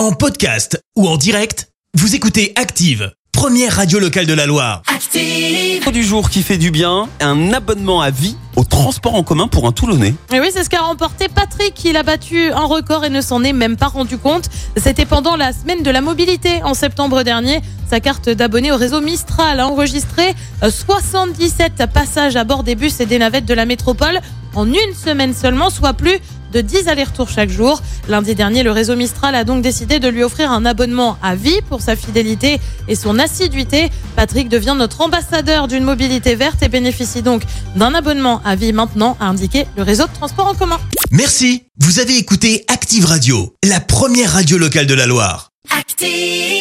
En podcast ou en direct, vous écoutez Active, première radio locale de la Loire. Active du jour qui fait du bien, un abonnement à vie au transport en commun pour un Toulonnais. Et oui, c'est ce qu'a remporté Patrick. Il a battu un record et ne s'en est même pas rendu compte. C'était pendant la semaine de la mobilité en septembre dernier. Sa carte d'abonné au réseau Mistral a enregistré 77 passages à bord des bus et des navettes de la métropole en une semaine seulement, soit plus de 10 allers-retours chaque jour. Lundi dernier, le réseau Mistral a donc décidé de lui offrir un abonnement à vie pour sa fidélité et son assiduité. Patrick devient notre ambassadeur d'une mobilité verte et bénéficie donc d'un abonnement à vie maintenant, a indiqué le réseau de transport en commun. Merci. Vous avez écouté Active Radio, la première radio locale de la Loire. Active.